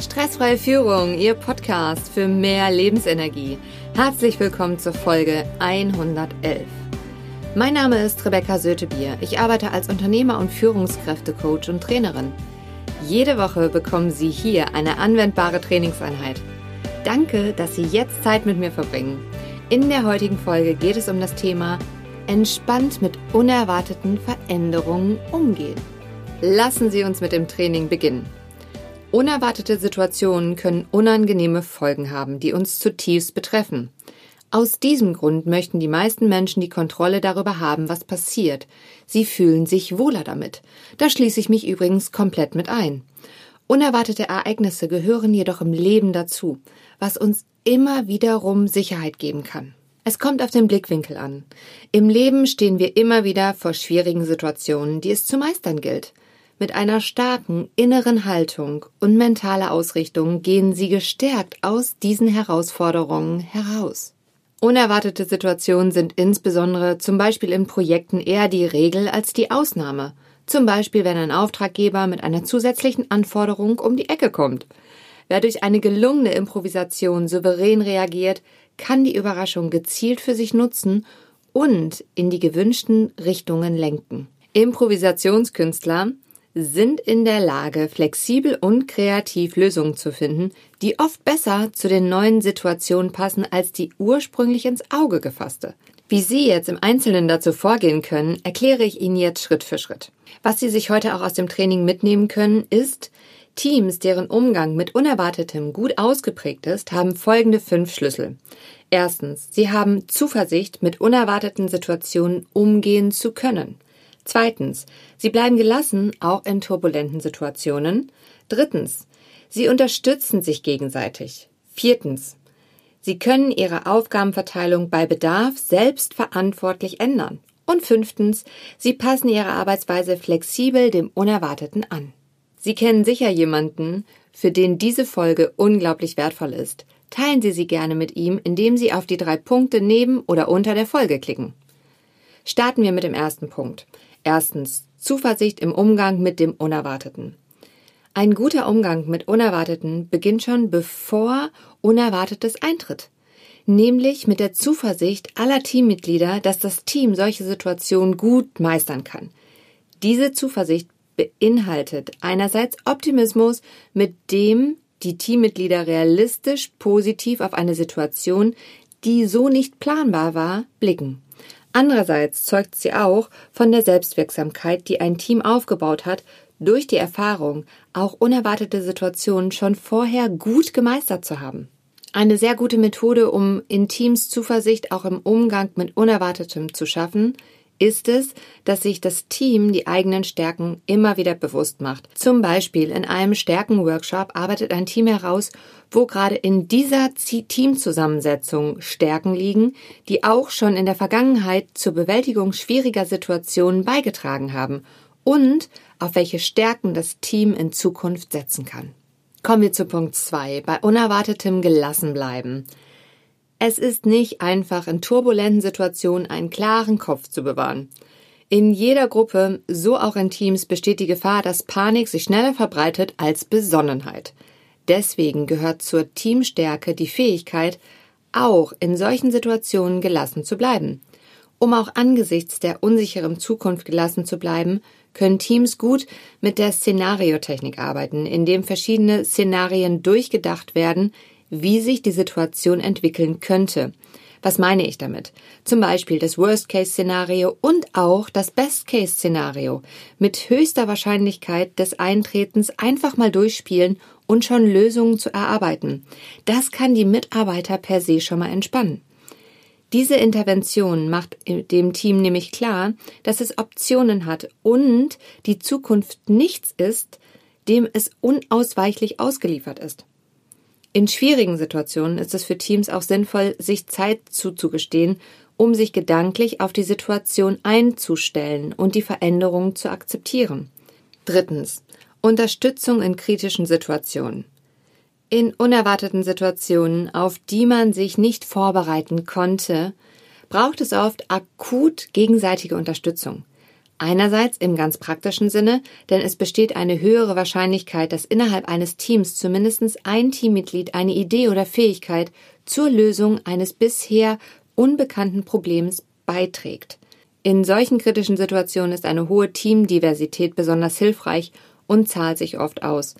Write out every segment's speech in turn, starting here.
Stressfreie Führung, Ihr Podcast für mehr Lebensenergie. Herzlich willkommen zur Folge 111. Mein Name ist Rebecca Sötebier. Ich arbeite als Unternehmer und Führungskräftecoach und Trainerin. Jede Woche bekommen Sie hier eine anwendbare Trainingseinheit. Danke, dass Sie jetzt Zeit mit mir verbringen. In der heutigen Folge geht es um das Thema entspannt mit unerwarteten Veränderungen umgehen. Lassen Sie uns mit dem Training beginnen. Unerwartete Situationen können unangenehme Folgen haben, die uns zutiefst betreffen. Aus diesem Grund möchten die meisten Menschen die Kontrolle darüber haben, was passiert. Sie fühlen sich wohler damit. Da schließe ich mich übrigens komplett mit ein. Unerwartete Ereignisse gehören jedoch im Leben dazu, was uns immer wiederum Sicherheit geben kann. Es kommt auf den Blickwinkel an. Im Leben stehen wir immer wieder vor schwierigen Situationen, die es zu meistern gilt. Mit einer starken inneren Haltung und mentaler Ausrichtung gehen sie gestärkt aus diesen Herausforderungen heraus. Unerwartete Situationen sind insbesondere zum Beispiel in Projekten eher die Regel als die Ausnahme. Zum Beispiel, wenn ein Auftraggeber mit einer zusätzlichen Anforderung um die Ecke kommt. Wer durch eine gelungene Improvisation souverän reagiert, kann die Überraschung gezielt für sich nutzen und in die gewünschten Richtungen lenken. Improvisationskünstler sind in der Lage, flexibel und kreativ Lösungen zu finden, die oft besser zu den neuen Situationen passen als die ursprünglich ins Auge gefasste. Wie Sie jetzt im Einzelnen dazu vorgehen können, erkläre ich Ihnen jetzt Schritt für Schritt. Was Sie sich heute auch aus dem Training mitnehmen können, ist, Teams, deren Umgang mit Unerwartetem gut ausgeprägt ist, haben folgende fünf Schlüssel. Erstens, sie haben Zuversicht, mit unerwarteten Situationen umgehen zu können. Zweitens, sie bleiben gelassen, auch in turbulenten Situationen. Drittens, sie unterstützen sich gegenseitig. Viertens, sie können ihre Aufgabenverteilung bei Bedarf selbstverantwortlich ändern. Und fünftens, sie passen ihre Arbeitsweise flexibel dem Unerwarteten an. Sie kennen sicher jemanden, für den diese Folge unglaublich wertvoll ist. Teilen Sie sie gerne mit ihm, indem Sie auf die drei Punkte neben oder unter der Folge klicken. Starten wir mit dem ersten Punkt. Erstens Zuversicht im Umgang mit dem Unerwarteten. Ein guter Umgang mit Unerwarteten beginnt schon bevor Unerwartetes eintritt, nämlich mit der Zuversicht aller Teammitglieder, dass das Team solche Situationen gut meistern kann. Diese Zuversicht beinhaltet einerseits Optimismus, mit dem die Teammitglieder realistisch positiv auf eine Situation, die so nicht planbar war, blicken. Andererseits zeugt sie auch von der Selbstwirksamkeit, die ein Team aufgebaut hat, durch die Erfahrung, auch unerwartete Situationen schon vorher gut gemeistert zu haben. Eine sehr gute Methode, um in Teams Zuversicht auch im Umgang mit Unerwartetem zu schaffen, ist es, dass sich das Team die eigenen Stärken immer wieder bewusst macht. Zum Beispiel in einem Stärkenworkshop arbeitet ein Team heraus, wo gerade in dieser Teamzusammensetzung Stärken liegen, die auch schon in der Vergangenheit zur Bewältigung schwieriger Situationen beigetragen haben und auf welche Stärken das Team in Zukunft setzen kann. Kommen wir zu Punkt 2. Bei unerwartetem gelassen bleiben. Es ist nicht einfach, in turbulenten Situationen einen klaren Kopf zu bewahren. In jeder Gruppe, so auch in Teams, besteht die Gefahr, dass Panik sich schneller verbreitet als Besonnenheit. Deswegen gehört zur Teamstärke die Fähigkeit, auch in solchen Situationen gelassen zu bleiben. Um auch angesichts der unsicheren Zukunft gelassen zu bleiben, können Teams gut mit der Szenariotechnik arbeiten, indem verschiedene Szenarien durchgedacht werden, wie sich die Situation entwickeln könnte. Was meine ich damit? Zum Beispiel das Worst-Case-Szenario und auch das Best-Case-Szenario mit höchster Wahrscheinlichkeit des Eintretens einfach mal durchspielen und schon Lösungen zu erarbeiten. Das kann die Mitarbeiter per se schon mal entspannen. Diese Intervention macht dem Team nämlich klar, dass es Optionen hat und die Zukunft nichts ist, dem es unausweichlich ausgeliefert ist. In schwierigen Situationen ist es für Teams auch sinnvoll, sich Zeit zuzugestehen, um sich gedanklich auf die Situation einzustellen und die Veränderungen zu akzeptieren. Drittens. Unterstützung in kritischen Situationen. In unerwarteten Situationen, auf die man sich nicht vorbereiten konnte, braucht es oft akut gegenseitige Unterstützung. Einerseits im ganz praktischen Sinne, denn es besteht eine höhere Wahrscheinlichkeit, dass innerhalb eines Teams zumindest ein Teammitglied eine Idee oder Fähigkeit zur Lösung eines bisher unbekannten Problems beiträgt. In solchen kritischen Situationen ist eine hohe Teamdiversität besonders hilfreich und zahlt sich oft aus.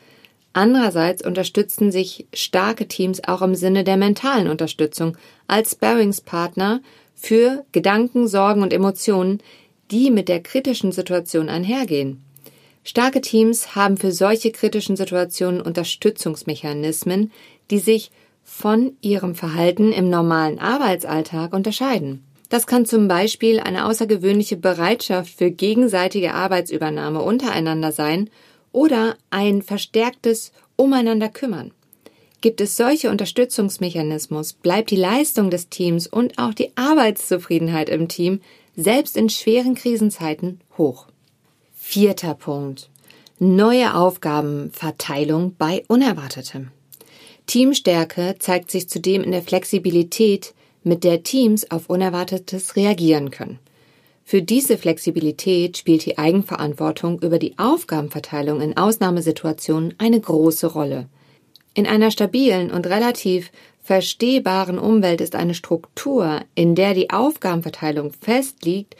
Andererseits unterstützen sich starke Teams auch im Sinne der mentalen Unterstützung als Sparringspartner für Gedanken, Sorgen und Emotionen, die mit der kritischen Situation einhergehen. Starke Teams haben für solche kritischen Situationen Unterstützungsmechanismen, die sich von ihrem Verhalten im normalen Arbeitsalltag unterscheiden. Das kann zum Beispiel eine außergewöhnliche Bereitschaft für gegenseitige Arbeitsübernahme untereinander sein oder ein verstärktes Umeinander kümmern. Gibt es solche Unterstützungsmechanismus, bleibt die Leistung des Teams und auch die Arbeitszufriedenheit im Team selbst in schweren Krisenzeiten hoch. Vierter Punkt. Neue Aufgabenverteilung bei Unerwartetem. Teamstärke zeigt sich zudem in der Flexibilität, mit der Teams auf Unerwartetes reagieren können. Für diese Flexibilität spielt die Eigenverantwortung über die Aufgabenverteilung in Ausnahmesituationen eine große Rolle. In einer stabilen und relativ verstehbaren Umwelt ist eine Struktur, in der die Aufgabenverteilung festliegt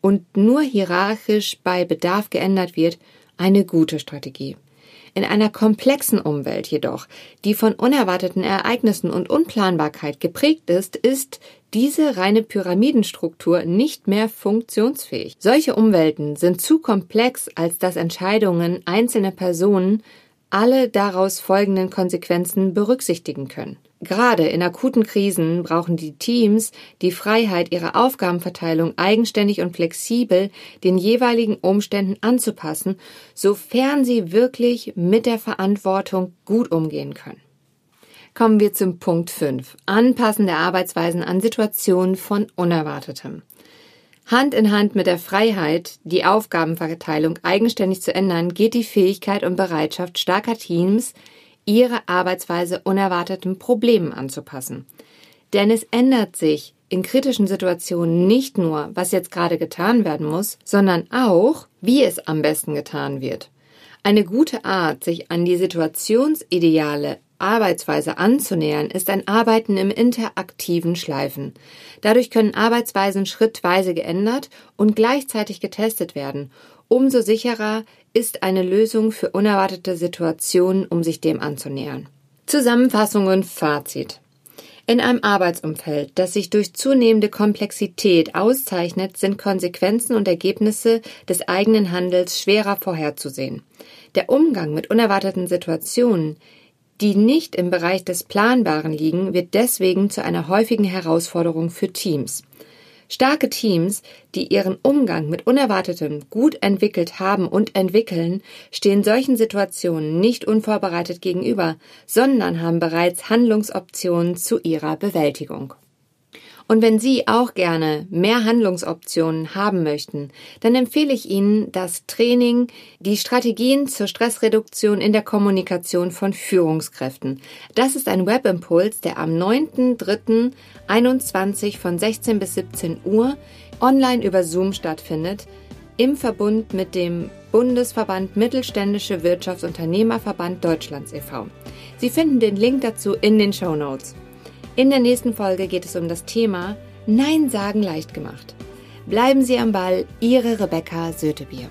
und nur hierarchisch bei Bedarf geändert wird, eine gute Strategie. In einer komplexen Umwelt jedoch, die von unerwarteten Ereignissen und Unplanbarkeit geprägt ist, ist diese reine Pyramidenstruktur nicht mehr funktionsfähig. Solche Umwelten sind zu komplex, als dass Entscheidungen einzelner Personen alle daraus folgenden Konsequenzen berücksichtigen können. Gerade in akuten Krisen brauchen die Teams die Freiheit, ihre Aufgabenverteilung eigenständig und flexibel den jeweiligen Umständen anzupassen, sofern sie wirklich mit der Verantwortung gut umgehen können. Kommen wir zum Punkt 5. Anpassen der Arbeitsweisen an Situationen von Unerwartetem. Hand in Hand mit der Freiheit, die Aufgabenverteilung eigenständig zu ändern, geht die Fähigkeit und Bereitschaft starker Teams, ihre Arbeitsweise unerwarteten Problemen anzupassen. Denn es ändert sich in kritischen Situationen nicht nur, was jetzt gerade getan werden muss, sondern auch, wie es am besten getan wird. Eine gute Art, sich an die situationsideale Arbeitsweise anzunähern, ist ein Arbeiten im interaktiven Schleifen. Dadurch können Arbeitsweisen schrittweise geändert und gleichzeitig getestet werden umso sicherer ist eine Lösung für unerwartete Situationen, um sich dem anzunähern. Zusammenfassung und Fazit. In einem Arbeitsumfeld, das sich durch zunehmende Komplexität auszeichnet, sind Konsequenzen und Ergebnisse des eigenen Handels schwerer vorherzusehen. Der Umgang mit unerwarteten Situationen, die nicht im Bereich des Planbaren liegen, wird deswegen zu einer häufigen Herausforderung für Teams. Starke Teams, die ihren Umgang mit Unerwartetem gut entwickelt haben und entwickeln, stehen solchen Situationen nicht unvorbereitet gegenüber, sondern haben bereits Handlungsoptionen zu ihrer Bewältigung. Und wenn Sie auch gerne mehr Handlungsoptionen haben möchten, dann empfehle ich Ihnen das Training Die Strategien zur Stressreduktion in der Kommunikation von Führungskräften. Das ist ein Webimpuls, der am 9.3.21 von 16 bis 17 Uhr online über Zoom stattfindet, im Verbund mit dem Bundesverband Mittelständische Wirtschaftsunternehmerverband Deutschlands e.V. Sie finden den Link dazu in den Show Notes. In der nächsten Folge geht es um das Thema Nein sagen leicht gemacht. Bleiben Sie am Ball, Ihre Rebecca Sötebier.